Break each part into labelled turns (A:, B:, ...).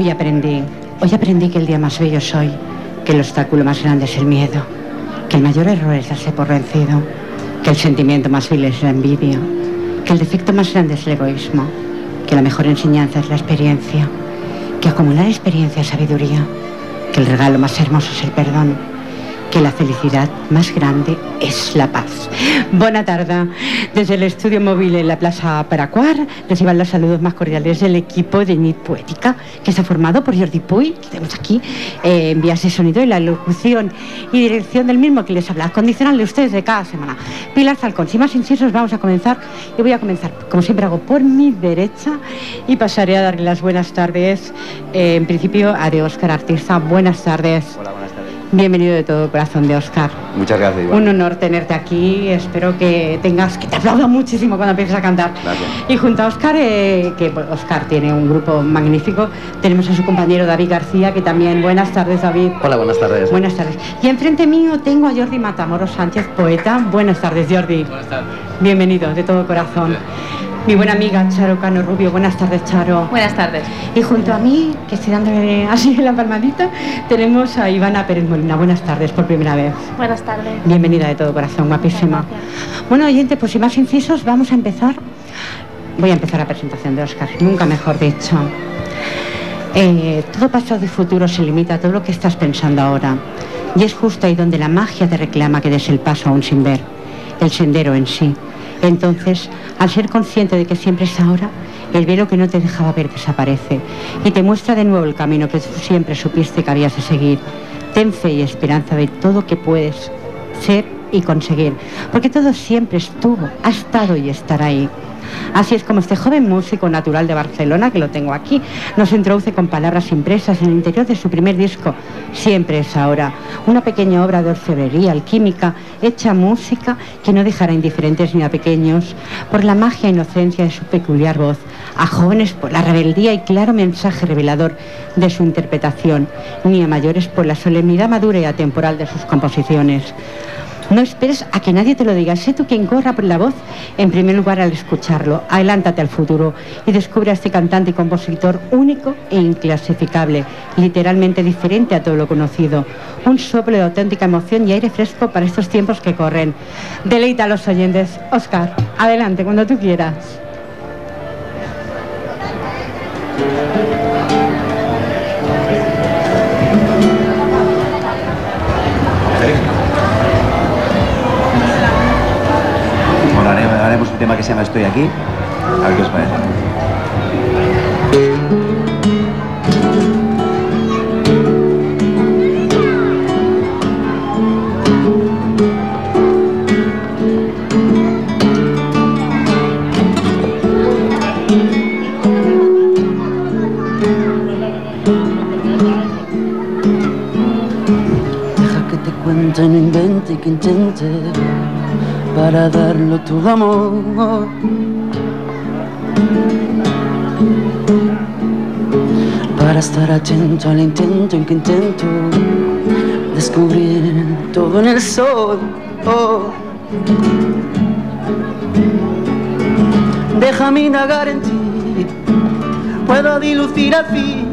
A: Hoy aprendí, hoy aprendí que el día más bello es hoy, que el obstáculo más grande es el miedo, que el mayor error es darse por vencido, que el sentimiento más vil es la envidia, que el defecto más grande es el egoísmo, que la mejor enseñanza es la experiencia, que acumular experiencia es sabiduría, que el regalo más hermoso es el perdón que la felicidad más grande es la paz. Buena tarde. Desde el estudio móvil en la Plaza Paracuar reciban los saludos más cordiales del equipo de NIT Poética, que ha formado por Jordi Puy, que tenemos aquí, eh, en vías de sonido y la locución y dirección del mismo que les habla, condicional ustedes de cada semana. Pilar Falcón, sin más incisos, vamos a comenzar. Y voy a comenzar, como siempre hago, por mi derecha y pasaré a darle las buenas tardes, eh, en principio, a de Artista. Buenas tardes.
B: Hola, buenas tardes.
A: Bienvenido de todo corazón de Oscar.
B: Muchas gracias, Iván.
A: Un honor tenerte aquí. Espero que tengas, que te aplauda muchísimo cuando empieces a cantar.
B: Gracias.
A: Y junto a Oscar, eh, que Oscar tiene un grupo magnífico, tenemos a su compañero David García, que también. Buenas tardes, David.
B: Hola, buenas tardes.
A: Buenas tardes. Y enfrente mío tengo a Jordi Matamoros Sánchez, poeta. Buenas tardes, Jordi.
B: Buenas tardes.
A: Bienvenido de todo corazón. Mi buena amiga Charo Cano Rubio. Buenas tardes, Charo.
C: Buenas tardes.
A: Y junto a mí, que estoy dándole así la palmadita, tenemos a Ivana Pérez Molina. Buenas tardes por primera vez.
C: Buenas tardes.
A: Bienvenida de todo corazón, guapísima.
C: Gracias.
A: Bueno, oyente, pues sin más incisos, vamos a empezar. Voy a empezar la presentación de Oscar, nunca mejor dicho. Eh, todo pasado y futuro se limita a todo lo que estás pensando ahora. Y es justo ahí donde la magia te reclama que des el paso aún sin ver, el sendero en sí. Entonces, al ser consciente de que siempre es ahora, el velo que no te dejaba ver desaparece y te muestra de nuevo el camino que tú siempre supiste que habías de seguir. Ten fe y esperanza de todo que puedes ser y conseguir, porque todo siempre estuvo, ha estado y estará ahí. Así es como este joven músico natural de Barcelona, que lo tengo aquí, nos introduce con palabras impresas en el interior de su primer disco, Siempre es ahora, una pequeña obra de orfebrería alquímica, hecha música que no dejará indiferentes ni a pequeños por la magia e inocencia de su peculiar voz, a jóvenes por la rebeldía y claro mensaje revelador de su interpretación, ni a mayores por la solemnidad madura y atemporal de sus composiciones. No esperes a que nadie te lo diga. Sé tú quien corra por la voz en primer lugar al escucharlo. Adelántate al futuro y descubre a este cantante y compositor único e inclasificable, literalmente diferente a todo lo conocido. Un soplo de auténtica emoción y aire fresco para estos tiempos que corren. Deleita a los oyentes. Oscar, adelante, cuando tú quieras.
B: Tema que se llama Estoy aquí. A ver qué os parece.
D: Deja que te cuente, no invente que intente para darlo tu amor. Para estar atento al intento en que intento descubrir todo en el sol. Oh. Déjame indagar en ti, puedo dilucir al fin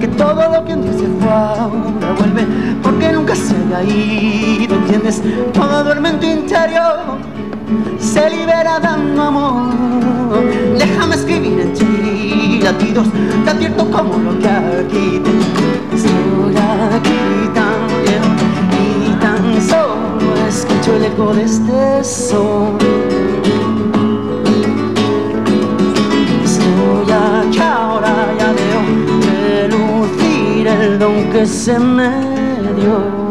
D: que todo lo que un día se fue ahora vuelve porque nunca se ha ido, ¿entiendes? Todo duerme en tu interior, se libera dando amor. Déjame escribir en ti latidos, te advierto como lo que aquí te estoy aquí también y tan solo escucho el eco de este sol. Estoy aquí ahora, ya veo relucir el don que se me dio.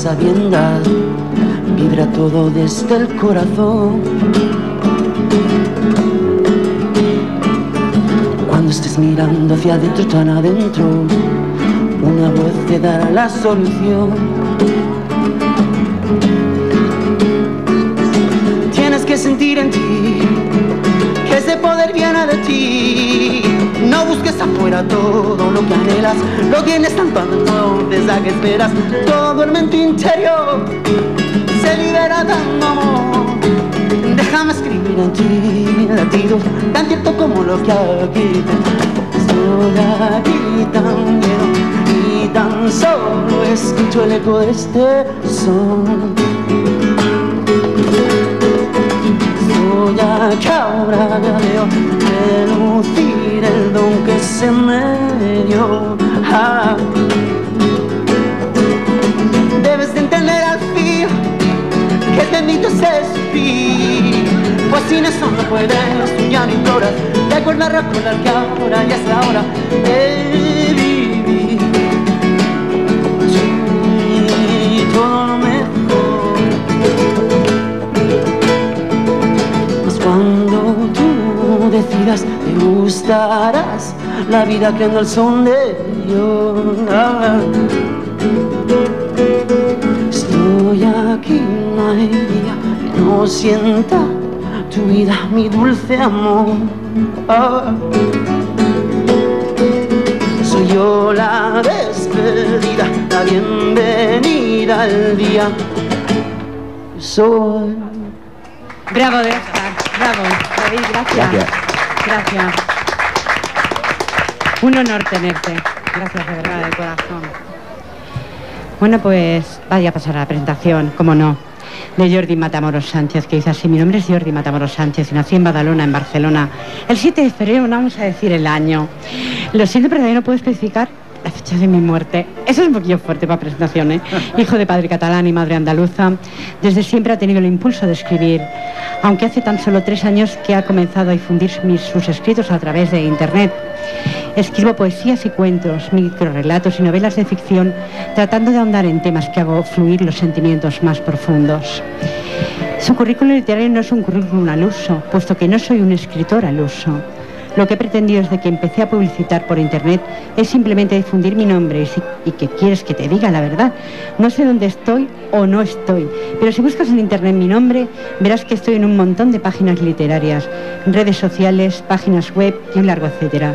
D: Sabiendas, vibra todo desde el corazón. Cuando estés mirando hacia adentro, tan adentro, una voz te dará la solución. Que sentir en ti que ese poder viene de ti. No busques afuera todo lo que anhelas, lo tienes tanto entonces a que esperas, todo el mente interior se libera dando amor. Déjame escribir en ti latidos tan cierto como lo que aquí Estoy aquí tan lleno y tan solo escucho el eco de este son. Aquí ahora veo relucir el don que se me dio. Ah. Debes de entender al fin que bendito es suspiro Pues sin eso no puedes, tú ya no imploras Recuerda recordar que ahora ya es la hora de vivir todo decidas te gustarás La vida creando el son de Dios Estoy aquí, no hay día que no sienta tu vida, mi dulce amor. Ah. Soy yo la despedida, la bienvenida al día. Soy.
A: Bravo de Oscar, bravo. David, gracias.
B: Gracias.
A: Gracias. Un honor tenerte. Gracias de verdad, de corazón. Bueno, pues vaya a pasar a la presentación, como no, de Jordi Matamoros Sánchez, que dice así, mi nombre es Jordi Matamoros Sánchez y nací en Badalona, en Barcelona, el 7 de febrero, no vamos a decir el año. Lo siento, pero no puedo especificar la fecha de mi muerte. Eso es un poquillo fuerte para presentación, ¿eh? Hijo de padre catalán y madre andaluza, desde siempre ha tenido el impulso de escribir, aunque hace tan solo tres años que ha comenzado a difundir mis- sus escritos a través de Internet. Escribo poesías y cuentos, microrelatos y novelas de ficción, tratando de ahondar en temas que hago fluir los sentimientos más profundos. Su currículum literario no es un currículum al uso, puesto que no soy un escritor al uso. Lo que he pretendido desde que empecé a publicitar por internet es simplemente difundir mi nombre y, si, que quieres que te diga la verdad. No sé dónde estoy o no estoy, pero si buscas en internet mi nombre, verás que estoy en un montón de páginas literarias, redes sociales, páginas web y un largo etcétera.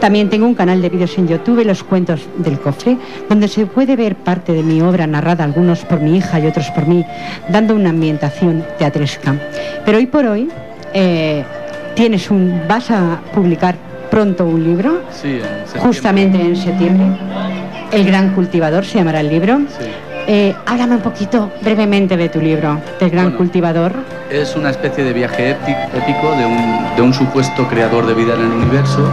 A: También tengo un canal de vídeos en YouTube, Los Cuentos del Cofre, donde se puede ver parte de mi obra narrada, algunos por mi hija y otros por mí, dando una ambientación teatresca. Pero hoy por hoy eh, tienes un, vas a publicar pronto un libro,
C: Sí, en
A: justamente en septiembre. El Gran Cultivador se llamará el libro.
C: Sí.
A: Eh, háblame un poquito brevemente de tu libro, del Gran
C: Bueno.
A: Cultivador.
C: Es una especie de viaje épi- épico de un, de un supuesto creador de vida en el universo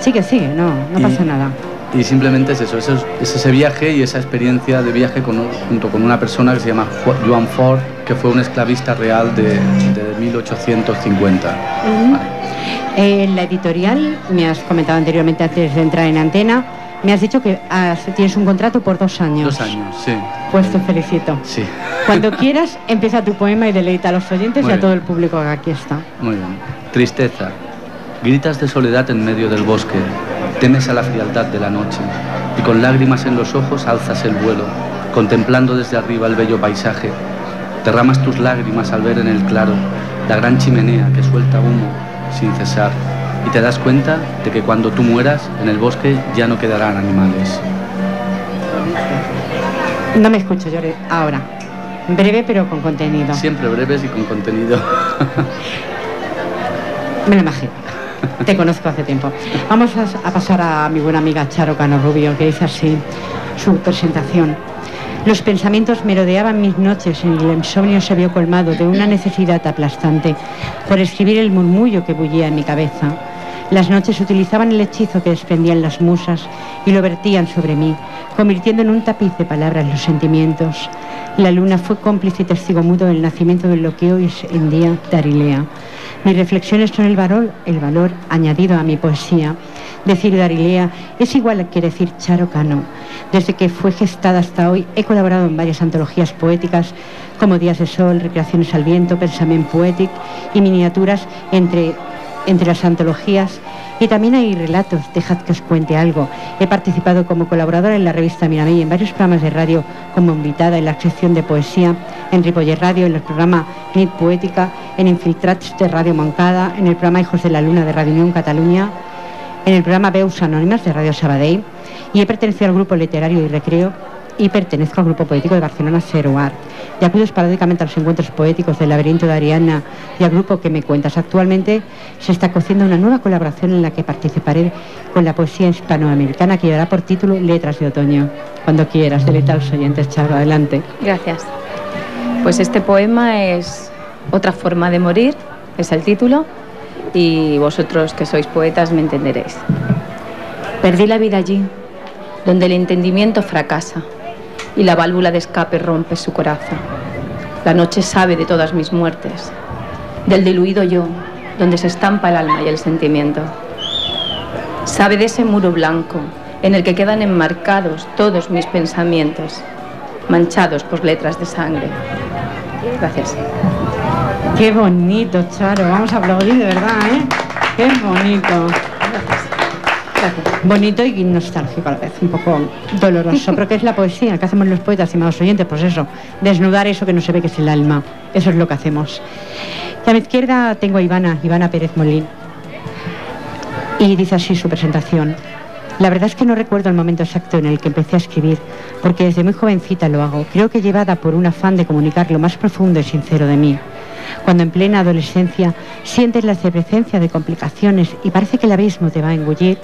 A: Sigue, sigue, no, no
C: Y-
A: pasa nada.
C: Y simplemente es eso, es, es ese viaje y esa experiencia de viaje con- junto con una persona que se llama Joan Ford, que fue un esclavista real de, de 1850.
A: Ujú. Eh, En la editorial, me has comentado anteriormente antes de entrar en antena, me has dicho que has- tienes un contrato por dos años.
C: Dos años, sí.
A: Pues te felicito.
C: Sí,
A: Cuando quieras, empieza tu poema y deleita a los oyentes
C: Muy
A: y a
C: bien.
A: todo el público que aquí está.
C: muy bien. Tristeza. Gritas de soledad en medio del bosque, temes a la frialdad de la noche y con lágrimas en los ojos alzas el vuelo, contemplando desde arriba el bello paisaje. Derramas tus lágrimas al ver en el claro la gran chimenea que suelta humo sin cesar y te das cuenta de que cuando tú mueras en el bosque ya no quedarán animales.
A: No me escucho, Jordi. Ahora. Breve pero con contenido.
C: Siempre breves y con contenido.
A: Me lo imagino. Te conozco hace tiempo. Vamos a, pasar a mi buena amiga Charo Cano Rubio, que dice así su presentación. Los pensamientos merodeaban mis noches y el insomnio se vio colmado de una necesidad aplastante por escribir el murmullo que bullía en mi cabeza. Las noches utilizaban el hechizo que desprendían las musas y lo vertían sobre mí, convirtiendo en un tapiz de palabras los sentimientos. La luna fue cómplice y testigo mudo del nacimiento de lo que hoy es en día Darilea. Mis reflexiones son el valor, el valor añadido a mi poesía. Decir Darilea es igual que decir Charo Cano. Desde que fue gestada hasta hoy he colaborado en varias antologías poéticas como Días de Sol, Recreaciones al Viento, Pensamiento Poétic y miniaturas entre, entre las antologías Y también hay relatos, dejad que os cuente algo. He participado como colaboradora en la revista Miramey en varios programas de radio como invitada en la sección de poesía, en Ripoller Radio, en el programa Nit Poética, en Infiltrats de Radio Moncada, en el programa Hijos de la Luna de Radio Unión Cataluña, en el programa Veus Anónimas de Radio Sabadell y he pertenecido al grupo literario y recreo y pertenezco al grupo poético de Barcelona Seroar y acudo esporádicamente a los encuentros poéticos del laberinto de Ariana y al grupo que me cuentas. Actualmente se está cociendo una nueva colaboración en la que participaré con la poesía hispanoamericana que llevará por título Letras de Otoño. Cuando quieras, deleita a los oyentes, Charo, adelante.
E: Gracias. Pues este poema es Otra forma de morir, es el título, y vosotros que sois poetas me entenderéis. Perdí la vida allí, donde el entendimiento fracasa y la válvula de escape rompe su corazón. La noche sabe de todas mis muertes, del diluido yo, donde se estampa el alma y el sentimiento. Sabe de ese muro blanco en el que quedan enmarcados todos mis pensamientos, manchados por letras de sangre. Gracias.
A: Qué bonito, Charo. Vamos a aplaudir de verdad, ¿eh? Qué bonito. Bonito y nostálgico a la vez, un poco doloroso. Pero ¿qué es la poesía? ¿Qué hacemos los poetas, estimados oyentes? Pues eso, desnudar eso que no se ve que es el alma. Eso es lo que hacemos. Y a mi izquierda tengo a Ivana, Ivana Pérez Molín. Y dice así su presentación. La verdad es que no recuerdo el momento exacto en el que empecé a escribir, porque desde muy jovencita lo hago. Creo que llevada por un afán de comunicar lo más profundo y sincero de mí. Cuando en plena adolescencia sientes la efervescencia de complicaciones y parece que el abismo te va a engullir,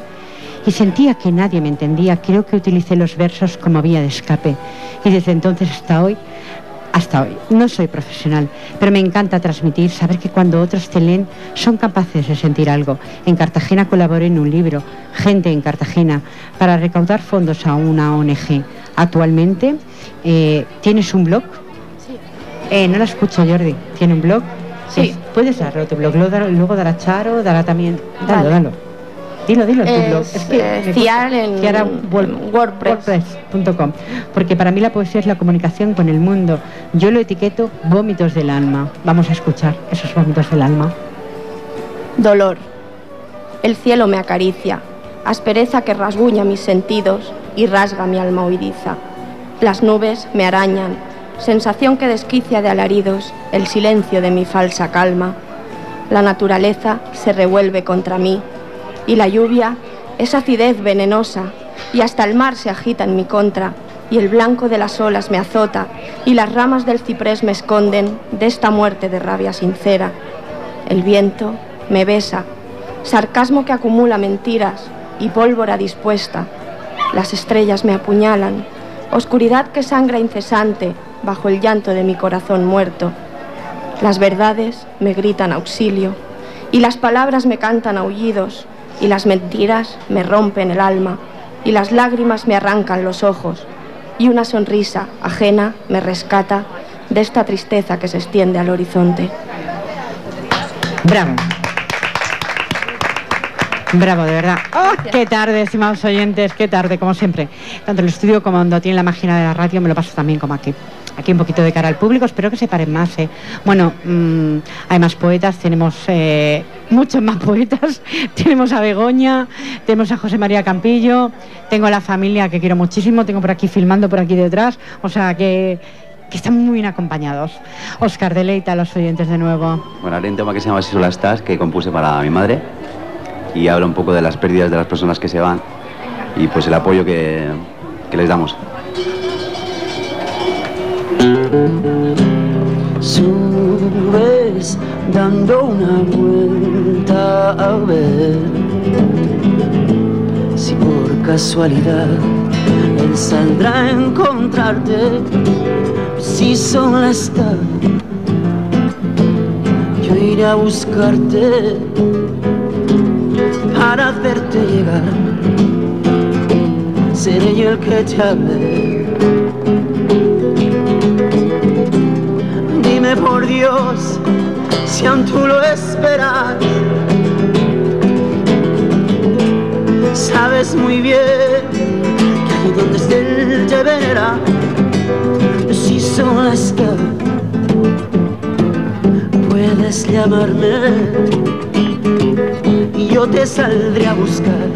A: y sentía que nadie me entendía, creo que utilicé los versos como vía de escape. Y desde entonces hasta hoy, hasta hoy, no soy profesional, pero me encanta transmitir, saber que cuando otros te leen son capaces de sentir algo. En Cartagena colaboré en un libro, Gente en Cartagena, para recaudar fondos a una ONG. Actualmente, eh, ¿tienes un blog?
F: Sí.
A: Eh, no la escucho, Jordi. ¿Tiene un blog?
F: Sí.
A: Pues, puedes darlo tu blog, luego, dará- luego dará Charo, dará también... Dalo,
F: Vale.
A: dalo. Dilo, dilo tu blog.
F: Es, eh, en-
A: Ciara
F: en
A: Word-
F: WordPress.
A: WordPress.com. Porque para mí la poesía es la comunicación con el mundo. Yo lo etiqueto vómitos del alma. Vamos a escuchar esos vómitos del alma.
F: Dolor. El cielo me acaricia, aspereza que rasguña mis sentidos y rasga mi alma oidiza. Las nubes me arañan, sensación que desquicia de alaridos el silencio de mi falsa calma. La naturaleza se revuelve contra mí y la lluvia es acidez venenosa y hasta el mar se agita en mi contra y el blanco de las olas me azota y las ramas del ciprés me esconden de esta muerte de rabia sincera. El viento me besa, sarcasmo que acumula mentiras y pólvora dispuesta. Las estrellas me apuñalan, oscuridad que sangra incesante bajo el llanto de mi corazón muerto. Las verdades me gritan auxilio y las palabras me cantan aullidos y las mentiras me rompen el alma y las lágrimas me arrancan los ojos y una sonrisa ajena me rescata de esta tristeza que se extiende al horizonte.
A: Bravo. Bravo, de verdad. ¡Oh, qué tarde, estimados oyentes! Qué tarde, como siempre. Tanto en el estudio como cuando tiene la máquina de la radio, me lo paso también como aquí. Aquí un poquito de cara al público, espero que se paren más. ¿eh? Bueno, mm, hay más poetas, tenemos eh, muchos más poetas. tenemos a Begoña, tenemos a José María Campillo, tengo a la familia que quiero muchísimo, tengo por aquí filmando por aquí detrás, o sea que, que están muy bien acompañados. Oscar, deleita a los oyentes de nuevo.
B: Bueno, haré un tema que se llama Si sola estás, que compuse para mi madre. Y habla un poco de las pérdidas de las personas que se van y pues el apoyo que, que les damos.
D: Subes dando una vuelta a ver si por casualidad él saldrá a encontrarte. Si sola está, yo iré a buscarte para hacerte llegar. Seré yo el que te hable. Por Dios si aún tú lo esperas. Sabes muy bien que ahí donde él te verá. Si sola está, puedes llamarme y yo te saldré a buscar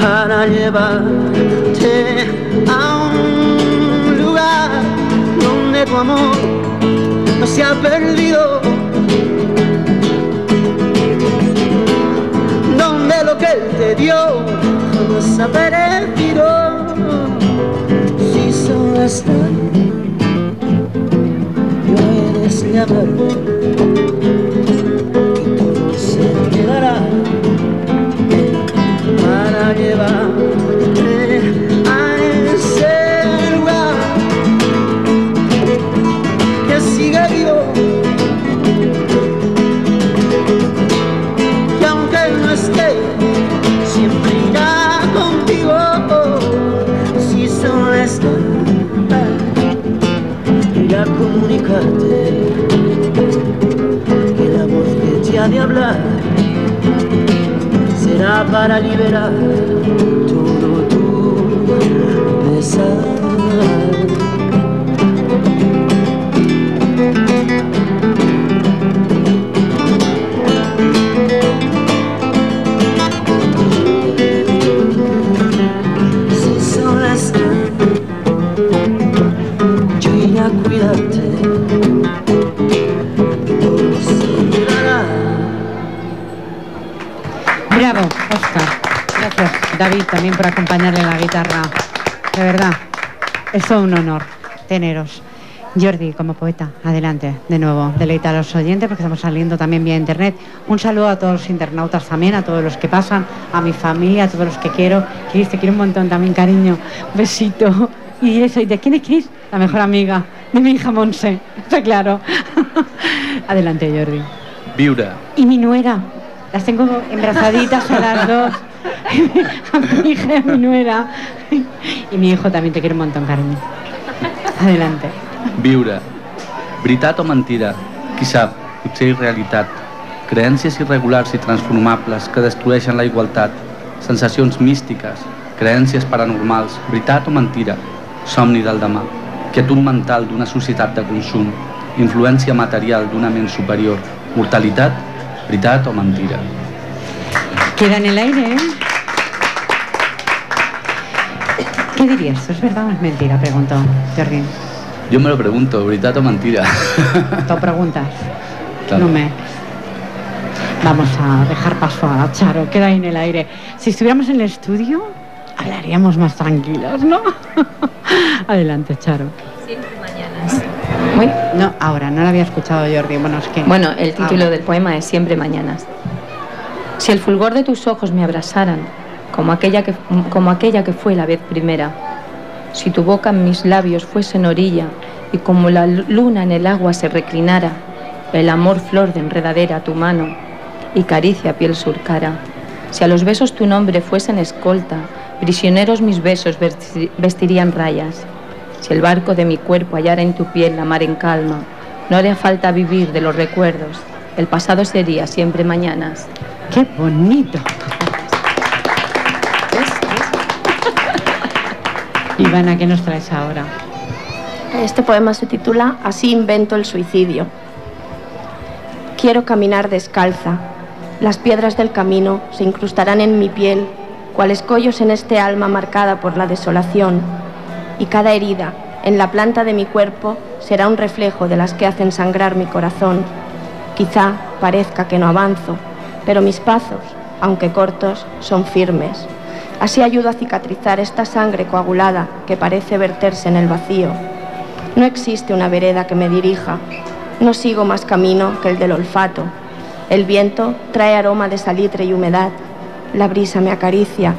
D: para llevarte a un tu amor no se ha perdido. Donde lo que él te dio jamás ha perdido. Si solo está, yo he de llevarte que la voz que te ha de hablar para liberar todo tu pesar.
A: David también por acompañarle en la guitarra. De verdad, es un honor teneros. Jordi, como poeta, adelante, de nuevo, deleita a los oyentes porque estamos saliendo también vía internet. Un saludo a todos los internautas también, a todos los que pasan, a mi familia, a todos los que quiero. Cris, te quiero un montón también, cariño. Besito. Y eso, ¿y de quién es Cris? La mejor amiga de mi hija Monse, está claro. adelante, Jordi.
C: Viura.
A: Y mi nuera, las tengo embrazaditas a las dos. Mi hija mi nuera. Y mi hijo también te quiere un montón, cariño. Adelante.
C: Viure. Veritat o mentira? Qui sap, potser irrealitat. Creències irregulars i transformables que destrueixen la igualtat. Sensacions místiques, creències paranormals, veritat o mentira? Somni del demà. Quietud mental d'una societat de consum. Influència material d'una ment superior. Mortalitat, veritat o mentira?
A: Queda en el aire, ¿eh? ¿Qué dirías? ¿Es verdad o es mentira? Preguntó Jordi.
C: Yo me lo pregunto, ¿verdad o mentira?
A: ¿Tú preguntas? No me... Vamos a dejar paso a Charo, queda ahí en el aire. Si estuviéramos en el estudio, hablaríamos más tranquilos, ¿no? Adelante, Charo.
E: Siempre mañanas.
A: No, ahora, no lo había escuchado Jordi. Bueno, es que...
E: Bueno, el título del poema es Siempre mañanas. Si el fulgor de tus ojos me abrasaran, como aquella, que, como aquella que fue la vez primera, si tu boca en mis labios fuese en orilla y como la luna en el agua se reclinara, el amor flor de enredadera tu mano y caricia piel surcara, si a los besos tu nombre fuesen escolta, prisioneros mis besos vestirían rayas, si el barco de mi cuerpo hallara en tu piel la mar en calma, no haría falta vivir de los recuerdos, el pasado sería siempre mañanas.
A: ¡Qué bonito! Ivana, ¿qué nos traes ahora?
F: Este poema se titula Así invento el suicidio. Quiero caminar descalza. Las piedras del camino se incrustarán en mi piel, cuales collos en este alma marcada por la desolación. Y cada herida en la planta de mi cuerpo será un reflejo de las que hacen sangrar mi corazón. Quizá parezca que no avanzo, pero mis pasos, aunque cortos, son firmes. Así ayudo a cicatrizar esta sangre coagulada que parece verterse en el vacío. No existe una vereda que me dirija, no sigo más camino que el del olfato. El viento trae aroma de salitre y humedad, la brisa me acaricia,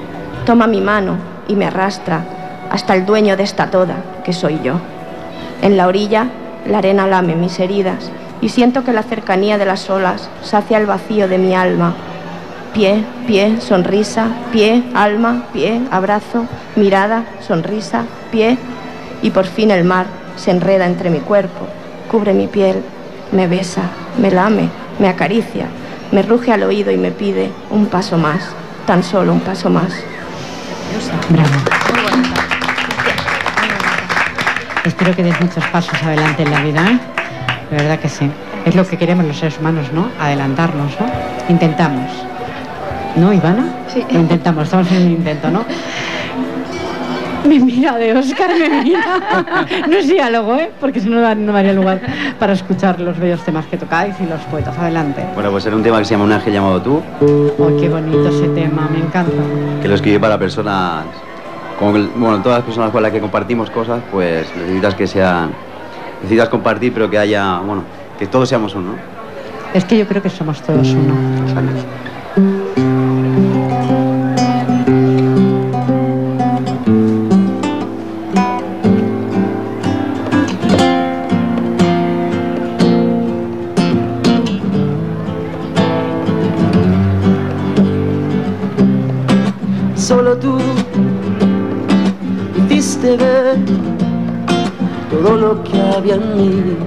F: toma mi mano y me arrastra hasta el dueño de esta toda, que soy yo. En la orilla, la arena lame mis heridas y siento que la cercanía de las olas sacia el vacío de mi alma. Pie, pie, sonrisa, pie, alma, pie, abrazo, mirada, sonrisa, pie, y por fin el mar se enreda entre mi cuerpo, cubre mi piel, me besa, me lame, me acaricia, me ruge al oído y me pide un paso más, tan solo un paso más.
A: Bravo. Espero que des muchos pasos adelante en la vida. De verdad que sí. Es lo que queremos los seres humanos, ¿no? Adelantarnos, ¿no? Intentamos. ¿No, Ivana?
F: Sí.
A: Lo intentamos, estamos en un intento, ¿no? Me mira de Oscar, me mira. No es diálogo, ¿eh? Porque si no, no no daría lugar para escuchar los bellos temas que tocáis y los poetas. Adelante.
B: Bueno, pues era un tema que se llama Un ángel llamado tú,
A: Oh, qué bonito ese tema, me encanta.
B: que lo escribí para personas, como que, bueno, todas las personas con las que compartimos cosas, pues necesitas que sean, necesitas compartir, pero que haya, bueno, que todos seamos uno. ¿no?
A: Es que yo creo que somos todos uno.
B: Exacto.
D: Solo tú hiciste ver todo lo que había en mí.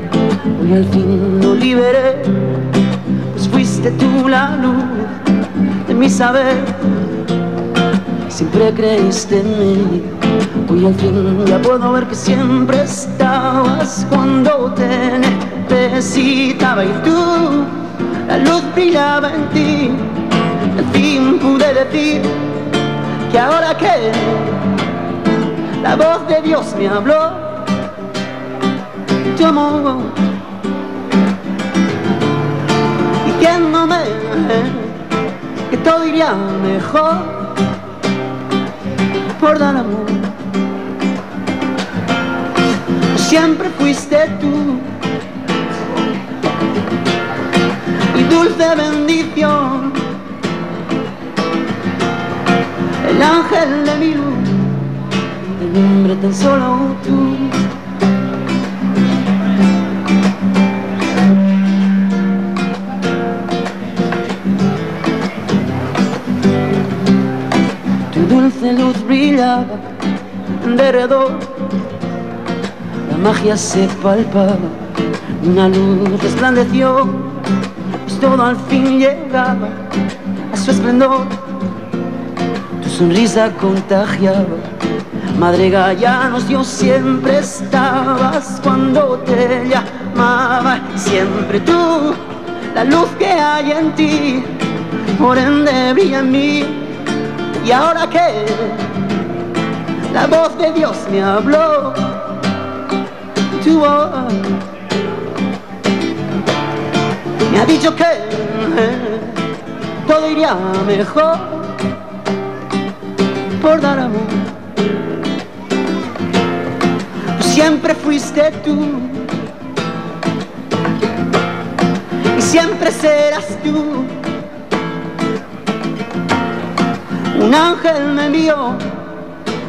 D: Hoy al fin lo liberé, pues fuiste tú la luz de mi saber. Siempre creíste en mí. Hoy al fin ya puedo ver que siempre estabas cuando te necesitaba y tú, la luz brillaba en ti. Al fin pude decir que ahora que la voz de Dios me habló, tu amor, diciéndome que todo iría mejor. Por dar amor. Siempre fuiste tú. Y dulce bendición. El ángel de mi luz, de nombre tan solo tú. Dulce luz brillaba en derredor, la magia se palpaba, una luz resplandeció, pues todo al fin llegaba a su esplendor tu sonrisa contagiaba. Madre Gallanos, yo siempre estabas cuando te llamaba. Siempre tú, la luz que hay en ti, por ende brilla en mí. Y ahora que la voz de Dios me habló, tu me ha dicho que todo iría mejor por dar amor. Siempre fuiste tú y siempre serás tú. Un ángel me envió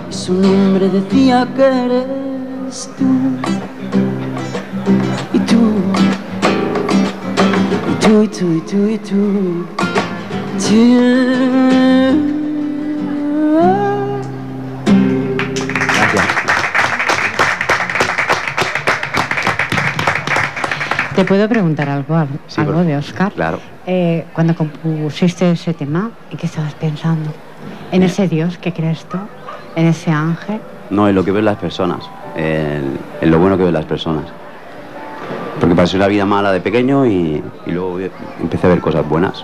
D: y su nombre decía que eres tú. Y tú, y tú, y tú, y tú, y tú. tú.
B: Gracias.
A: ¿Te puedo preguntar algo, algo
B: Sí, por-
A: de Oscar?
B: Claro.
A: Eh, cuando compusiste ese tema, ¿en qué estabas pensando? ¿En ese Dios que crees tú? ¿En ese ángel?
B: No, en lo que ven las personas, en, en lo bueno que ven las personas. Porque pasé una vida mala de pequeño y, y luego empecé a ver cosas buenas.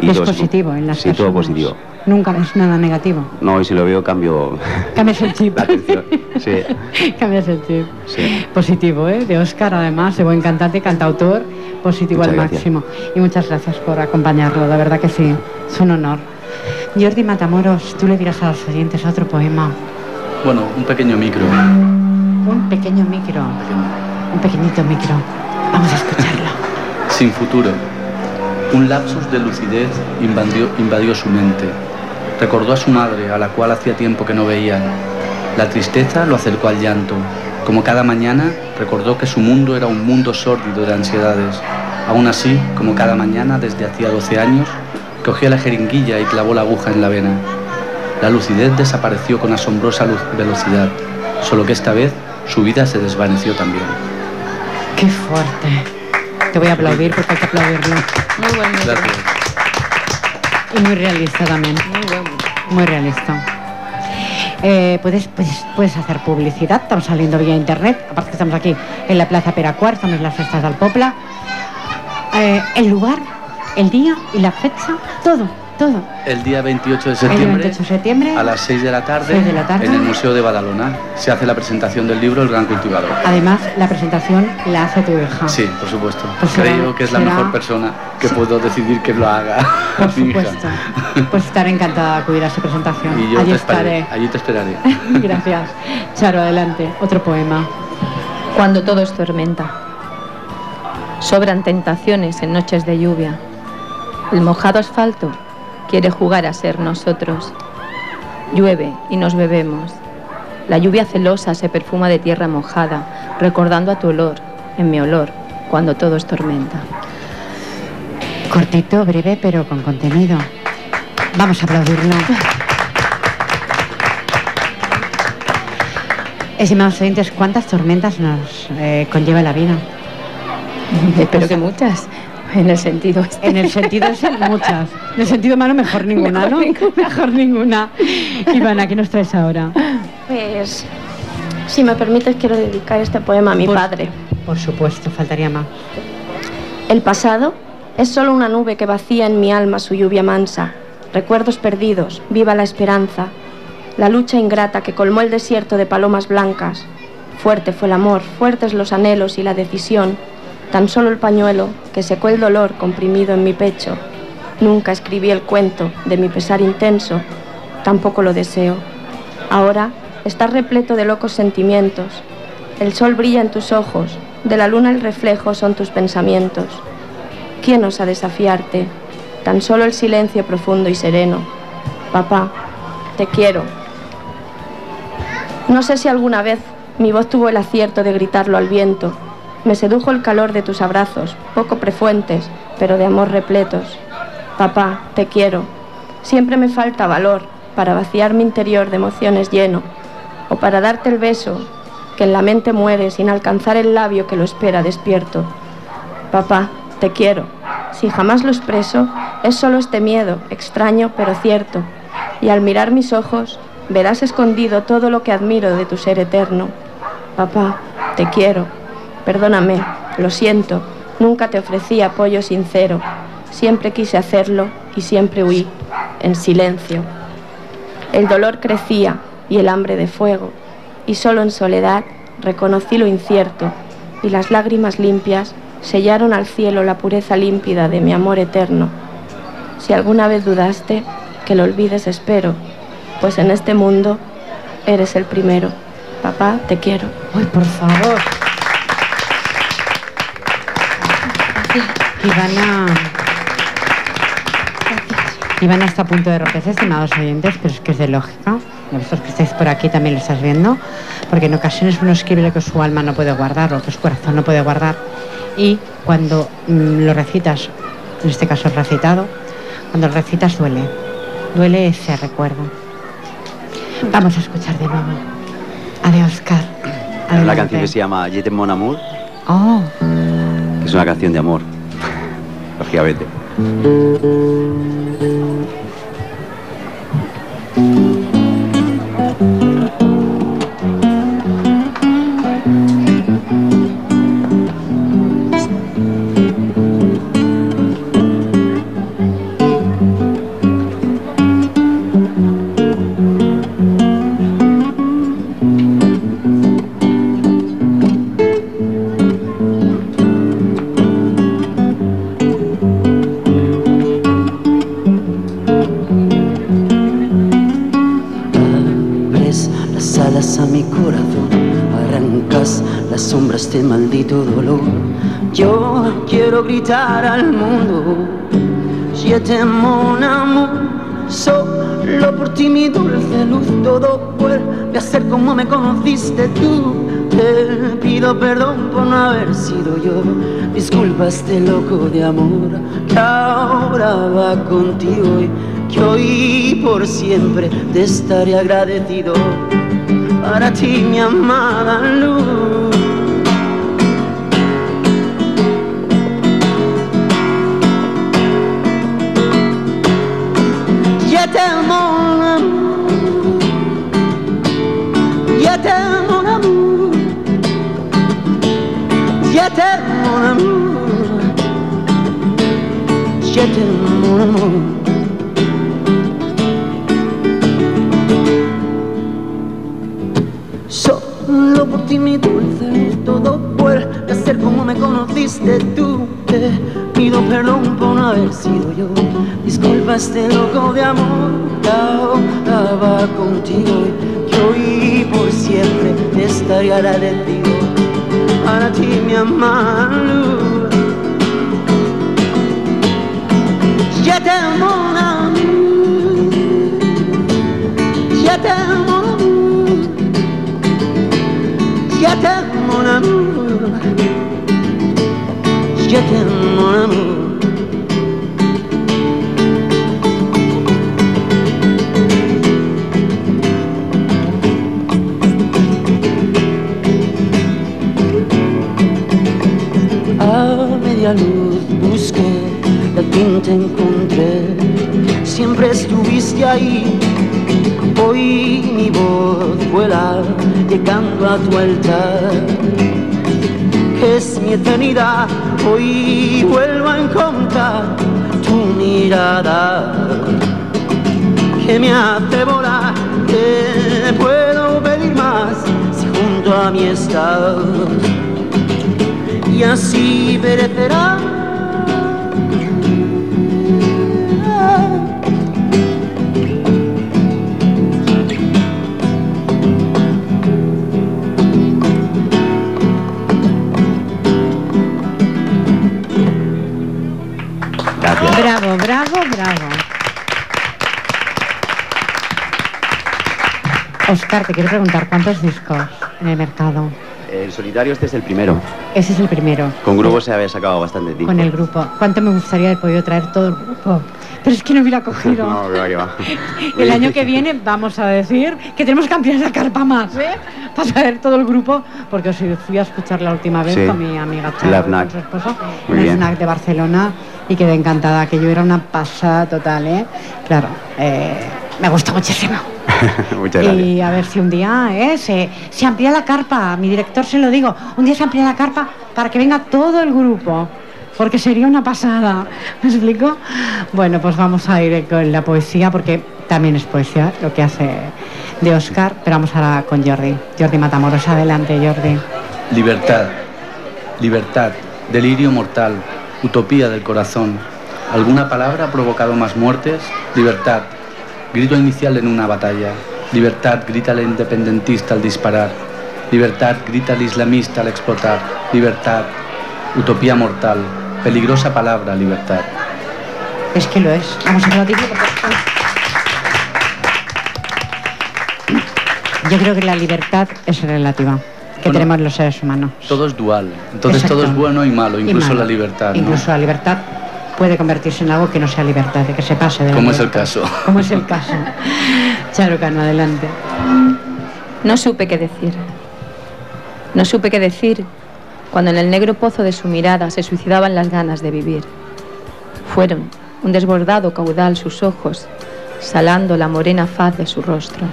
A: es
B: todo
A: positivo en las
B: Sí, todo
A: personas.
B: positivo.
A: Nunca es nada negativo.
B: No, y si lo veo cambio
A: Cambias el chip.
B: la atención. Sí,
A: Cambias el chip.
B: sí.
A: Positivo, ¿eh? De Oscar, además, de buen cantante, cantautor, positivo
B: Muchas
A: al
B: gracias.
A: máximo. Y muchas gracias por acompañarlo, la verdad que sí, es un honor. Jordi Matamoros, tú le dirás a los oyentes otro poema.
C: Bueno, un pequeño micro.
A: Un pequeño micro, un pequeñito micro. Vamos a escucharlo.
C: Sin futuro. Un lapsus de lucidez invadió, invadió su mente. Recordó a su madre, a la cual hacía tiempo que no veía. La tristeza lo acercó al llanto. Como cada mañana, recordó que su mundo era un mundo sórdido de ansiedades. Aún así, como cada mañana desde hacía 12 años, cogió la jeringuilla y clavó la aguja en la vena. La lucidez desapareció con asombrosa luz- velocidad, solo que esta vez su vida se desvaneció también.
A: Qué fuerte. Te voy a aplaudir porque hay que aplaudirlo.
E: Muy buen.
C: Gracias.
A: Y muy realista también.
E: Muy buen micro.
A: Muy realista. Eh, puedes, puedes, puedes hacer publicidad, estamos saliendo vía internet, aparte que estamos aquí en la Plaza Peracuar, estamos en las fiestas del Popla. Eh, el lugar el día y la fecha, todo, todo.
C: El día 28 de
A: El
C: septiembre,
A: 28 de septiembre,
C: a las 6 de la tarde,
A: Seis de la tarde.
C: en el Museo de Badalona, se hace la presentación del libro El Gran Cultivador.
A: además, la presentación la hace tu hija.
C: Sí, por supuesto.
A: Pues será-
C: Creo que es la
A: será-
C: mejor persona que puedo decidir que lo haga.
A: Por
C: mi hija.
A: supuesto. Pues estaré encantada de acudir a su presentación.
C: Y yo
A: Allí
C: te esperaré.
A: estaré.
C: Allí te esperaré.
A: Gracias. Charo, adelante. Otro poema.
E: Cuando todo es tormenta. Sobran tentaciones en noches de lluvia. El mojado asfalto quiere jugar a ser nosotros. Llueve y nos bebemos. La lluvia celosa se perfuma de tierra mojada, recordando a tu olor, en mi olor, cuando todo es tormenta.
A: Cortito, breve, pero con contenido. Vamos a aplaudirlo. Estimados oyentes, ¿cuántas tormentas nos eh, conlleva la vida?
E: Espero que muchas, en el sentido este.
A: En el sentido muchas. En el sentido malo, mejor ninguna,
E: Mejor
A: ¿no?
E: ninguna.
A: Mejor ninguna. Ivana, ¿qué nos traes ahora?
F: Pues, si me permites, quiero dedicar este poema a mi
A: Por-
F: padre.
A: Por supuesto, faltaría más.
F: El pasado es solo una nube que vacía en mi alma su lluvia mansa. Recuerdos perdidos, viva la esperanza. La lucha ingrata que colmó el desierto de palomas blancas. Fuerte fue el amor, fuertes los anhelos y la decisión. Tan solo el pañuelo que secó el dolor comprimido en mi pecho. Nunca escribí el cuento de mi pesar intenso, tampoco lo deseo. Ahora estás repleto de locos sentimientos. El sol brilla en tus ojos, de la luna el reflejo son tus pensamientos. ¿Quién osa desafiarte? Tan solo el silencio profundo y sereno. Papá, te quiero. No sé si alguna vez mi voz tuvo el acierto de gritarlo al viento. Me sedujo el calor de tus abrazos, poco prefuentes, pero de amor repletos. Papá, te quiero. Siempre me falta valor para vaciar mi interior de emociones lleno, o para darte el beso que en la mente muere sin alcanzar el labio que lo espera despierto. Papá, te quiero. Si jamás lo expreso, es solo este miedo, extraño pero cierto. Y al mirar mis ojos, verás escondido todo lo que admiro de tu ser eterno. Papá, te quiero. Perdóname, lo siento. Nunca te ofrecí apoyo sincero. Siempre quise hacerlo y siempre huí, en silencio. El dolor crecía y el hambre de fuego, y solo en soledad reconocí lo incierto, y las lágrimas limpias sellaron al cielo la pureza límpida de mi amor eterno. Si alguna vez dudaste, que lo olvides espero, pues en este mundo eres el primero. Papá, te quiero.
A: Ay, por favor. Ivana. Ivana está a punto de romperse, estimados oyentes, pero es que es de lógica. Y vosotros que estáis por aquí también lo estás viendo, porque en ocasiones uno escribe lo que su alma no puede guardar, lo que su corazón no puede guardar. Y cuando mm, lo recitas, en este caso recitado, cuando lo recitas duele. Duele ese recuerdo. Vamos a escuchar de nuevo. Adiós, Oscar.
B: Es una canción que se llama Je t'aime, mon amour,
A: Oh,
B: que es una canción de amor, lógicamente.
D: Gritar al mundo, je t'aime, mon amour, solo por ti mi dulce luz, todo vuelve a ser como me conociste tú. Te pido perdón por no haber sido yo, disculpa este loco de amor que ahora va contigo y que hoy por siempre te estaré agradecido. Para ti, mi amada luz. Solo por ti mi dulce, todo a ser como me conociste tú. Te pido perdón por no haber sido yo. Disculpa este loco de amor que ahora contigo. Que hoy por siempre estaría agradecido. Para ti mi amor. Je t'aime mon amour. Mon amour. Mon amour. Mon amour. A media luz busqué encontré. Siempre estuviste ahí. Hoy mi voz vuela llegando a tu altar. Es mi eternidad. Hoy vuelvo a encontrar tu mirada que me hace volar. Que puedo pedir más si junto a mí estás y así perecerá.
A: Bravo, bravo. Oscar, te quiero preguntar, ¿cuántos discos en el mercado?
B: El solitario este es el primero.
A: Ese es el primero.
B: Con grupo se había sacado bastante tiempo.
A: Con el grupo. ¿Cuánto me gustaría haber podido traer todo el grupo? Pero es que no hubiera cogido.
B: No, que va, que va.
A: El año que viene vamos a decir que tenemos que ampliar la carpa más, ¿eh? Para traer todo el grupo, porque os fui a escuchar la última vez
B: Sí.
A: con mi amiga Charo, con su esposo, en el. FNAC de Barcelona, y quedé encantada, que yo era una pasada total, ¿eh? Claro, eh, me gusta muchísimo.
B: Muchas gracias.
A: Y a ver si un día ¿eh? se, se amplía la carpa, a mi director se lo digo, un día se amplía la carpa para que venga todo el grupo, porque sería una pasada, ¿me explico? Bueno, pues vamos a ir con la poesía, porque también es poesía lo que hace de Oscar, pero vamos ahora con Jordi, Jordi Matamoros, adelante Jordi.
C: Libertad, libertad, delirio mortal, utopía del corazón. ¿Alguna palabra ha provocado más muertes? Libertad, grito inicial en una batalla. Libertad, grita el independentista al disparar. Libertad, grita el islamista al explotar. Libertad, utopía mortal, peligrosa palabra, libertad.
A: Es que lo es, vamos a Yo creo que la libertad es relativa, que
C: Bueno.
A: tenemos los seres humanos.
C: Todo es dual, entonces
A: Exacto.
C: todo es bueno y malo,
A: Y
C: incluso
A: malo.
C: la libertad. ¿no?
A: Incluso la libertad puede convertirse en algo que no sea libertad, de que se pase de la
C: Como es el caso.
A: Como es el caso. Charo Cano, adelante.
E: No supe qué decir. No supe qué decir cuando en el negro pozo de su mirada se suicidaban las ganas de vivir. Fueron un desbordado caudal sus ojos, salando la morena faz de su rostro.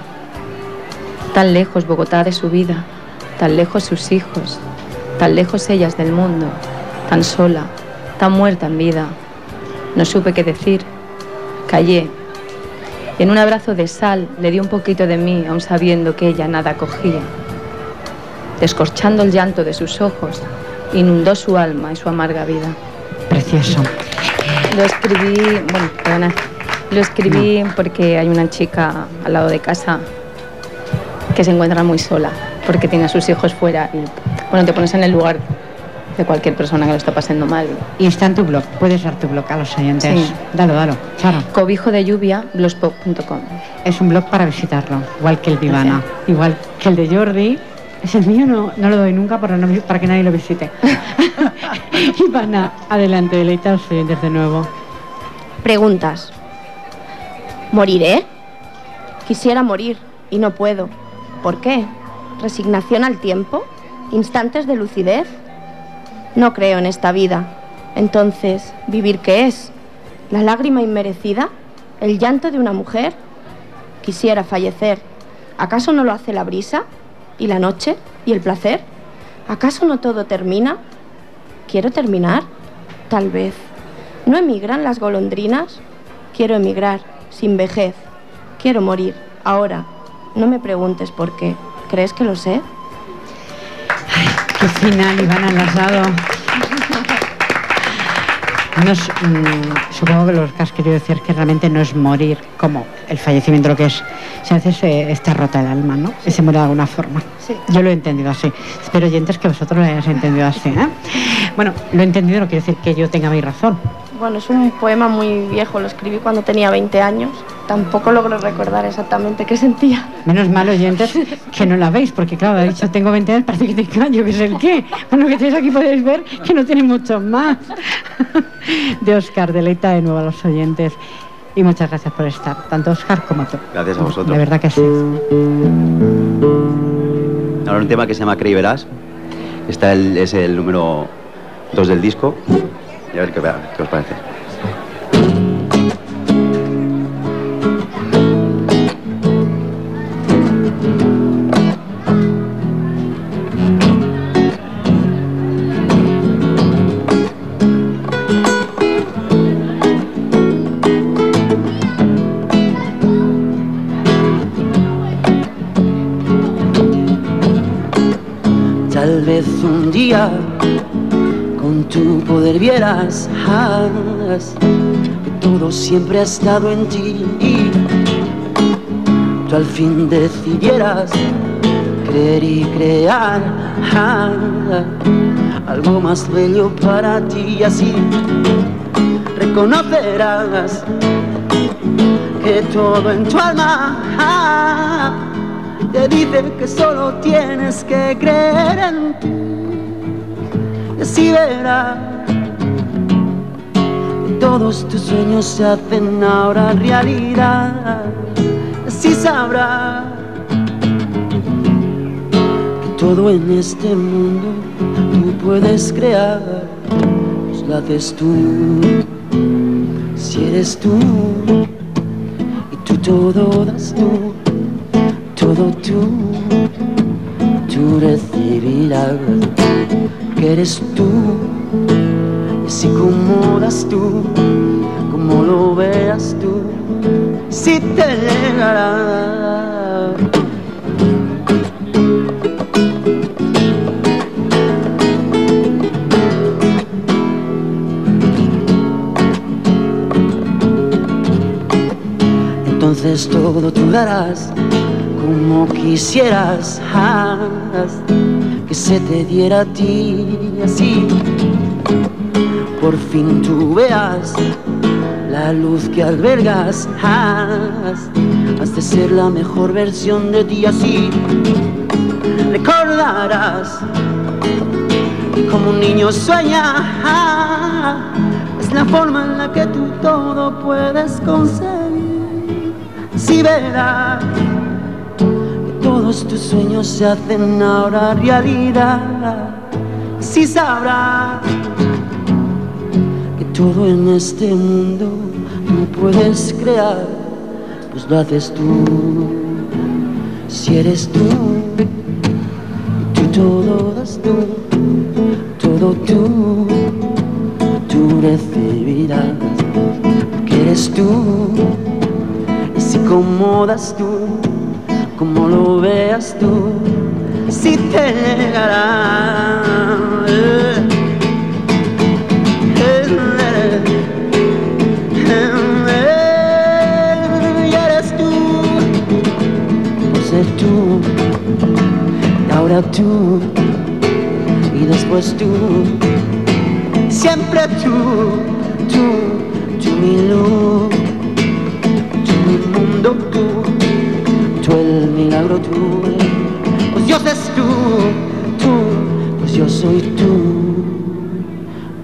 E: Tan lejos Bogotá de su vida, tan lejos sus hijos, tan lejos ellas del mundo, tan sola, tan muerta en vida. No supe qué decir. Callé y en un abrazo de sal le di un poquito de mí, aun sabiendo que ella nada cogía. Descorchando el llanto de sus ojos, inundó su alma y su amarga vida.
A: Precioso.
E: Lo escribí, bueno, perdona, lo escribí porque hay una chica al lado de casa que se encuentra muy sola, porque tiene a sus hijos fuera y, bueno, te pones en el lugar de cualquier persona que lo está pasando mal.
A: Y está en tu blog, puedes dar tu blog a los oyentes.
E: Sí.
A: Dalo, dalo. Charo,
E: Cobijo de lluvia, blogspot.com.
A: es un blog para visitarlo, igual que el Vivana, igual que el de Jordi. Es el mío, no, no lo doy nunca para, no- para que nadie lo visite. Ivana, adelante, deleita a los oyentes de nuevo.
F: Preguntas. ¿Moriré? Quisiera morir y no puedo. ¿Por qué? ¿Resignación al tiempo? ¿Instantes de lucidez? No creo en esta vida. Entonces, ¿vivir qué es? ¿La lágrima inmerecida? ¿El llanto de una mujer? Quisiera fallecer. ¿Acaso no lo hace la brisa? ¿Y la noche? ¿Y el placer? ¿Acaso no todo termina? ¿Quiero terminar? Tal vez. ¿No emigran las golondrinas? Quiero emigrar, sin vejez. Quiero morir, ahora. No me preguntes por qué. ¿Crees que lo sé?
A: Qué final, Iván Alasado. No es, mm, supongo que lo que has querido decir es que realmente no es morir como el fallecimiento lo que es. Si a veces eh, está rota el alma, ¿no? Y se muere de alguna forma.
F: Sí.
A: Yo lo he entendido así. Espero, oyentes, que vosotros lo hayáis entendido así. ¿eh? Bueno, lo he entendido no quiere decir que yo tenga mi razón.
F: Bueno, es un poema muy viejo, lo escribí cuando tenía 20 años. Tampoco logro recordar exactamente qué sentía.
A: Menos mal, oyentes, que no la veis, porque claro, ha dicho tengo 20 años, parece que tengo yo que es el qué. Bueno, que tenéis aquí podéis ver que no tiene mucho más. De Oscar, deleita de nuevo a los oyentes. Y muchas gracias por estar, tanto Oscar como tú.
B: Gracias a vosotros.
A: De verdad que sí.
B: Ahora un tema que se llama Crey Verás. Está el, es el número 2 del disco. Y a ver qué, qué os parece.
D: Tal vez un día con tu poder vieras ah, que todo siempre ha estado en ti y tú al fin decidieras creer y crear algo más bello para ti y así reconocerás que todo en tu alma te dice que solo tienes que creer en ti. Y así verás que todos tus sueños se hacen ahora realidad. Y así sabrás que todo en este mundo tú puedes crear. Pues lo haces tú, si eres tú, y tú todo das tú todo tú, tú recibirás que eres tú, y así como das tú, como lo veas tú, si te llegará. Entonces todo tú darás como quisieras que se te diera a ti así. Por fin tú veas la luz que albergas has de ser la mejor versión de ti así. Recordarás como un niño sueña es la forma en la que tú todo puedes conseguir. Si verás todos tus sueños se hacen ahora realidad. Si sabrás que todo en este mundo tú puedes crear, pues lo haces tú. Si eres tú, tú todo das tú, todo tú, tú recibirás. Que eres tú, y si das tú como lo veas tú, si te eh, y eres tú, por ser tú, y ahora tú, y después tú, siempre tú, tú, tú mi luz, tú mi mundo, tú milagro tú, pues Dios es tú, tú, pues yo soy tú,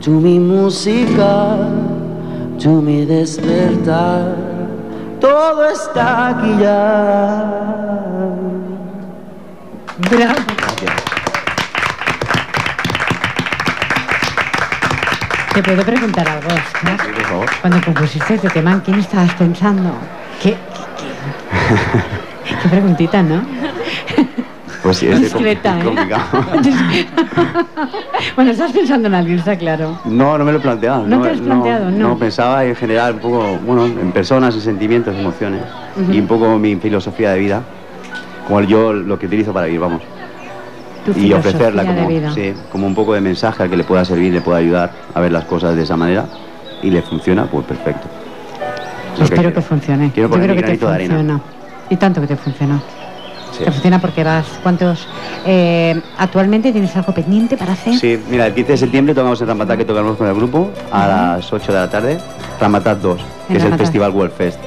D: tú mi música, tú mi despertar, todo está aquí ya.
A: Bravo. Te puedo preguntar algo, Oscar?
B: Sí, por favor.
A: Cuando compusiste este tema, ¿en quién estabas pensando? ¿Qué, qué, qué? Qué preguntita, ¿no?
B: Pues sí, es
A: Discreta, ¿eh?
B: complicado.
A: bueno, estás pensando en alguien, está claro.
B: No, no me lo he planteado.
A: ¿No te has planteado? No.
B: pensaba en general un poco, bueno, en personas, en sentimientos, emociones y un poco mi filosofía de vida, como yo lo que utilizo para vivir, vamos.
A: Tu
B: y ofrecerla como, sí, como un poco de mensaje al que le pueda servir, le pueda ayudar a ver las cosas de esa manera y le funciona, pues perfecto.
A: Espero que, funcione.
B: Quiero
A: Yo creo que te
B: de arena.
A: Y tanto que te funciona.
B: Sí.
A: Te funciona porque vas. ¿Cuántos? eh, actualmente tienes algo pendiente para hacer?
B: Sí, mira, el 15 de septiembre tocamos en Ramatá, que tocamos con el grupo, a las 8 de la tarde, Ramatá 2,
A: En
B: que es el. Festival World Fest.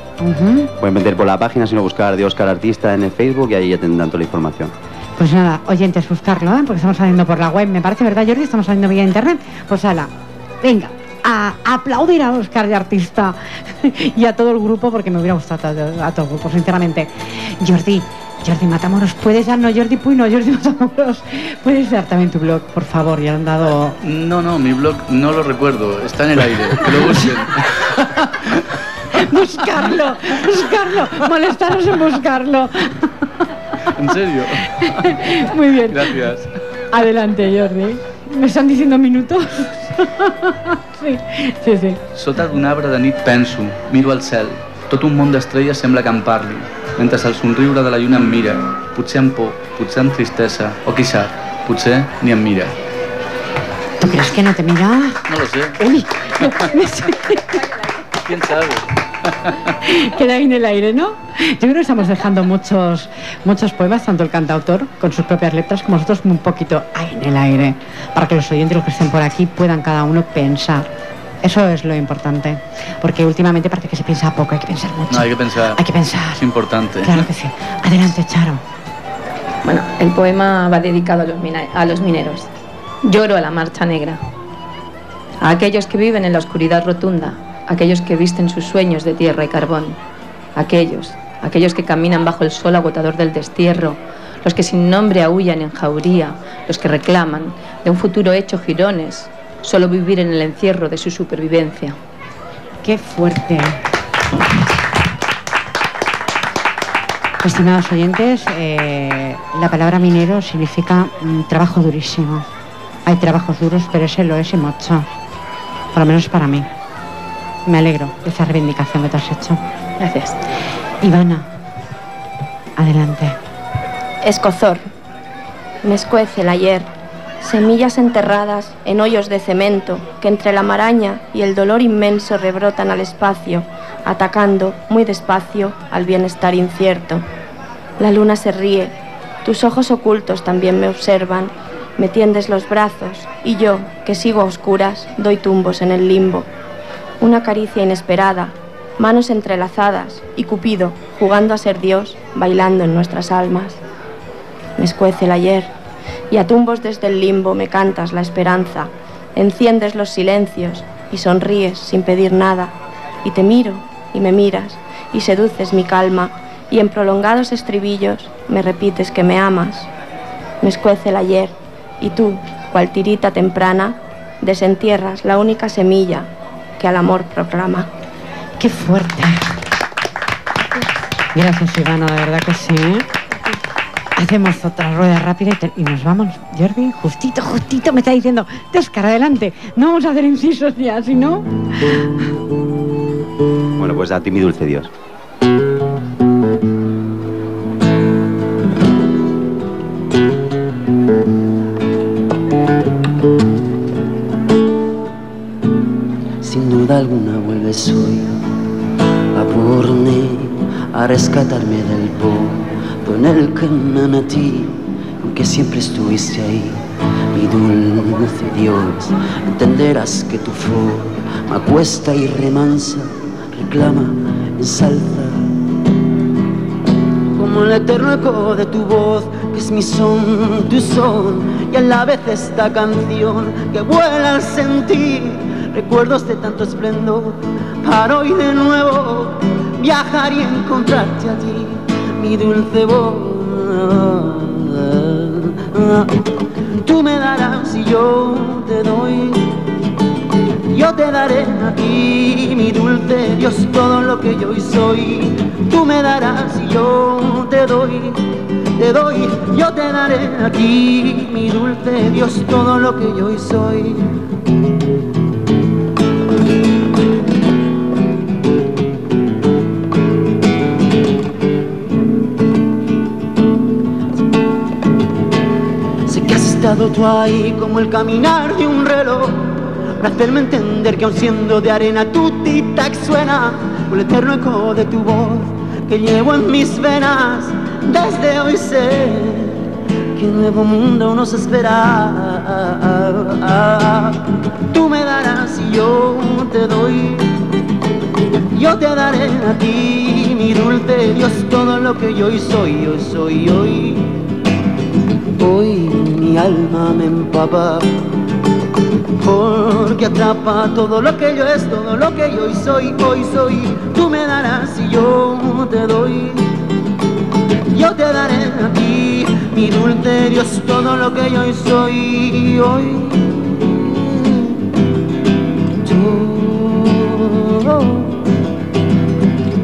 B: Pueden meter por la página, sino buscar de Oscar Artista en el Facebook y ahí ya tendrán toda la información.
A: Pues nada, oyentes, buscarlo, ¿eh? porque estamos saliendo por la web, me parece, ¿verdad, Jordi? Estamos saliendo vía internet. Pues ala, venga, a aplaudir a Oscar de Artista y a todo el grupo, porque me hubiera gustado a todo, a todo el grupo, sinceramente. Jordi, Jordi Matamoros, ¿puedes dar? No, Jordi Puy, no, Jordi Matamoros. ¿Puedes dar también tu blog, por favor? Ya han dado...
C: No, no, mi blog no lo recuerdo, está en el aire, que lo busquen.
A: Buscarlo, buscarlo, molestaros en buscarlo.
C: En serio.
A: Muy bien.
C: Gracias.
A: Adelante, Jordi. ¿Me están diciendo minutos? Sí, sí, sí.
C: Sota d'un arbre de nit penso, miro al cel. Tot un món d'estrelles sembla que em parli, mentre el somriure de la lluna em mira, potser amb por, potser amb tristesa, o qui sap, potser ni em mira.
A: ¿Tú crees que no te mira?
C: No lo sé,
A: Uy, me sé-
C: quién sabe.
A: Queda ahí en el aire, ¿no? Yo creo que estamos dejando muchos, muchos poemas, tanto el cantautor con sus propias letras como nosotros un poquito ahí en el aire, para que los oyentes, los que estén por aquí, puedan cada uno pensar. Eso es lo importante, porque últimamente parece que se piensa poco, hay que pensar mucho.
C: No, hay que pensar.
A: Hay que pensar.
C: Es importante.
A: Claro que sí. Adelante, Charo.
E: Bueno, el poema va dedicado a los, a los mineros. Lloro a la marcha negra. A aquellos que viven en la oscuridad rotunda, aquellos que visten sus sueños de tierra y carbón. Aquellos, aquellos que caminan bajo el sol agotador del destierro, los que sin nombre aullan en jauría, los que reclaman de un futuro hecho jirones, solo vivir en el encierro de su supervivencia.
A: Qué fuerte. Estimados oyentes, eh, la palabra minero significa mm, trabajo durísimo. Hay trabajos duros, pero ese lo es mucho. Por lo menos para mí. Me alegro de esa reivindicación que te has hecho.
E: Gracias.
A: Ivana, adelante.
F: Escozor. Me escuece el ayer. Semillas enterradas en hoyos de cemento que entre la maraña y el dolor inmenso rebrotan al espacio, atacando muy despacio al bienestar incierto. La luna se ríe, tus ojos ocultos también me observan, me tiendes los brazos y yo, que sigo a oscuras, doy tumbos en el limbo. Una caricia inesperada, manos entrelazadas y Cupido, jugando a ser Dios, bailando en nuestras almas. Me escuece el ayer y a tumbos desde el limbo me cantas la esperanza, enciendes los silencios y sonríes sin pedir nada y te miro y me miras y seduces mi calma y en prolongados estribillos me repites que me amas. Me escuece el ayer y tú, cual tirita temprana, desentierras la única semilla que al amor proclama.
A: Qué fuerte. Gracias, Ivana, de verdad que sí. ¿eh? Hacemos otra rueda rápida y, te- y nos vamos. Jordi, justito, justito me está diciendo, Tescar, adelante. No vamos a hacer incisos ya, si no...
B: Bueno, pues a ti mi dulce Dios.
D: Duda alguna vuelves hoy a por mí, a rescatarme del pozo en el que me metí, aunque siempre estuviste ahí, mi dulce Dios. Entenderás que tu forma cuesta y remansa, reclama, ensalza. Como el eterno eco de tu voz, que es mi son, tu son, y a la vez esta canción que vuela al sentir recuerdos de tanto esplendor. Para hoy de nuevo viajar y encontrarte a ti, mi dulce voz. Tú me darás y yo te doy, Yo te daré a ti, mi dulce Dios, todo lo que yo hoy soy. Tú me darás y yo te doy, te doy. Yo te daré a ti, mi dulce Dios, todo lo que yo hoy soy. Tú ahí como el caminar de un reloj para hacerme entender que aun siendo de arena tu tic-tac suena el eterno eco de tu voz que llevo en mis venas. Desde hoy sé que un nuevo mundo nos espera. Tú me darás y yo te doy. Yo te daré a ti, mi dulce Dios, todo lo que yo hoy soy, yo soy hoy. Hoy mi alma me empapa porque atrapa todo lo que yo es, todo lo que yo hoy soy, hoy soy. Tú me darás y yo te doy. Yo te daré a ti, mi dulce Dios, todo lo que yo hoy soy, hoy.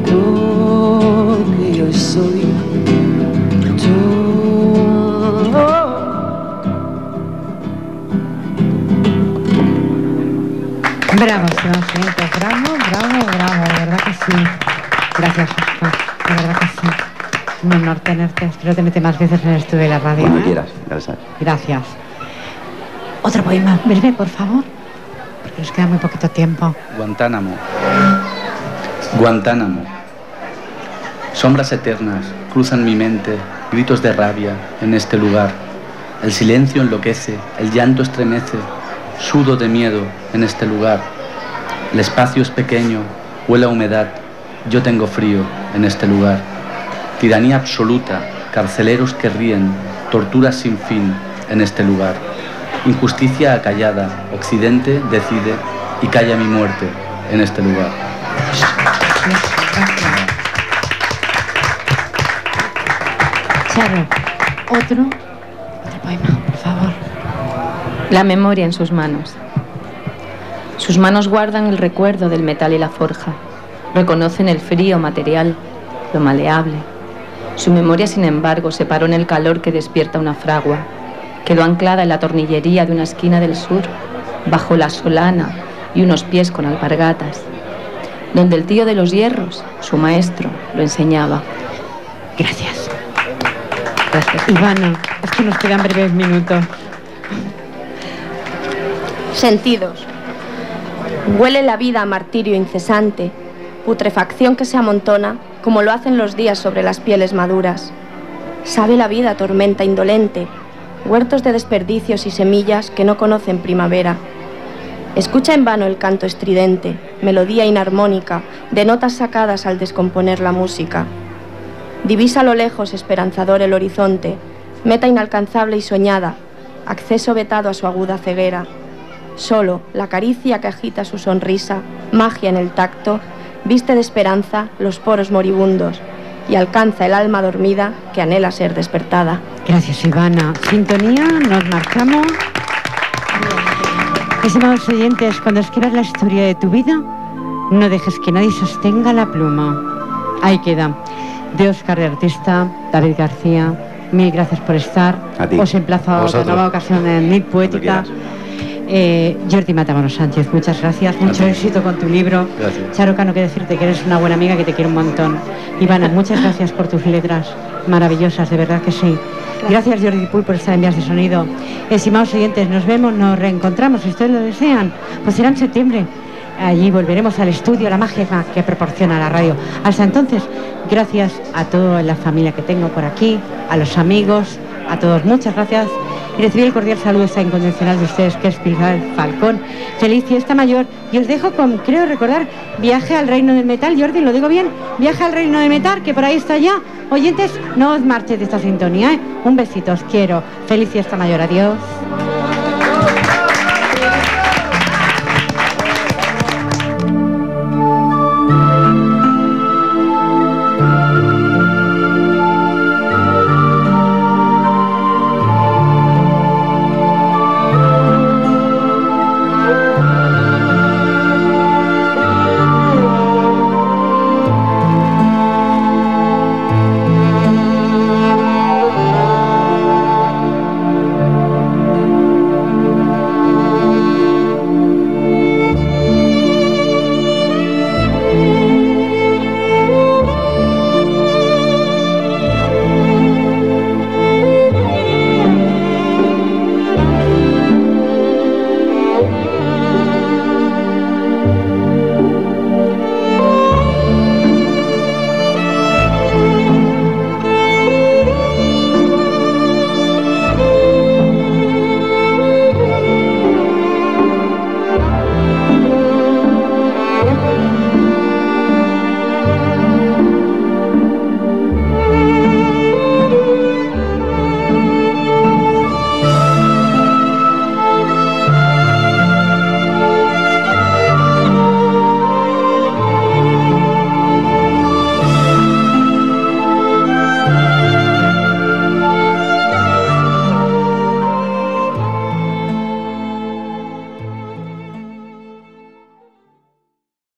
D: Todo lo que yo soy.
A: Bravo, Sebastián, bravo, bravo, bravo, de verdad que sí. Gracias, Oscar, de verdad que sí. Un honor tenerte, espero tenerte más veces en el estudio de la radio.
B: Cuando
A: ¿eh?
B: quieras, ya lo sabes.
A: Gracias. Otro poema, breve, por favor, nos queda muy poquito tiempo.
C: Guantánamo. Guantánamo. Sombras eternas cruzan mi mente, gritos de rabia en este lugar. El silencio enloquece, el llanto estremece, sudo de miedo en este lugar. El espacio es pequeño, huele a humedad, yo tengo frío en este lugar. Tiranía absoluta, carceleros que ríen, torturas sin fin en este lugar. Injusticia acallada, Occidente decide y calla mi muerte en este lugar.
A: Charo, otro, otro poema, por favor.
E: La memoria en sus manos. Sus manos guardan el recuerdo del metal y la forja. Reconocen el frío material, lo maleable. Su memoria, sin embargo, se paró en el calor que despierta una fragua. Quedó anclada en la tornillería de una esquina del sur, bajo la solana y unos pies con alpargatas, donde el tío de los hierros, su maestro, lo enseñaba.
A: Gracias. Gracias. Ivana, es que nos quedan breves minutos.
F: Sentidos. Huele la vida a martirio incesante, putrefacción que se amontona como lo hacen los días sobre las pieles maduras. Sabe la vida tormenta indolente, huertos de desperdicios y semillas que no conocen primavera. Escucha en vano el canto estridente, melodía inarmónica, de notas sacadas al descomponer la música. Divisa a lo lejos esperanzador el horizonte, meta inalcanzable y soñada, acceso vetado a su aguda ceguera. Solo la caricia que agita su sonrisa, magia en el tacto, viste de esperanza los poros moribundos y alcanza el alma dormida que anhela ser despertada.
A: Gracias, Ivana. Sintonía, nos marchamos. Estimados oyentes, cuando escribas la historia de tu vida, no dejes que nadie sostenga la pluma. Ahí queda. De Oscar de Artista, David García, mil gracias por estar.
B: A ti.
A: Os emplazo
B: A
A: a otra nueva ocasión en Nit Poética. Eh, Jordi Matamoros Sánchez, muchas gracias, mucho éxito con tu libro.
C: Gracias.
A: Charo Cano, que decirte que eres una buena amiga que te quiero un montón. Ivana, muchas gracias por tus letras maravillosas, de verdad que sí. Gracias Jordi Puy por estar en Vías de Sonido. Estimados oyentes, nos vemos, nos reencontramos, si ustedes lo desean, pues será en septiembre. Allí volveremos al estudio, a la magia que proporciona la radio. Hasta entonces, gracias a toda la familia que tengo por aquí, a los amigos, a todos, muchas gracias. Y recibir el cordial saludo esta incondicional de ustedes, que es Pilar Falcón. Feliz fiesta mayor. Y os dejo con, creo recordar, Viaje al Reino del Metal. Jordi, ¿lo digo bien? Viaje al Reino del Metal, que por ahí está ya. Oyentes, no os marches de esta sintonía, ¿eh? Un besito, os quiero. Feliz fiesta mayor, adiós.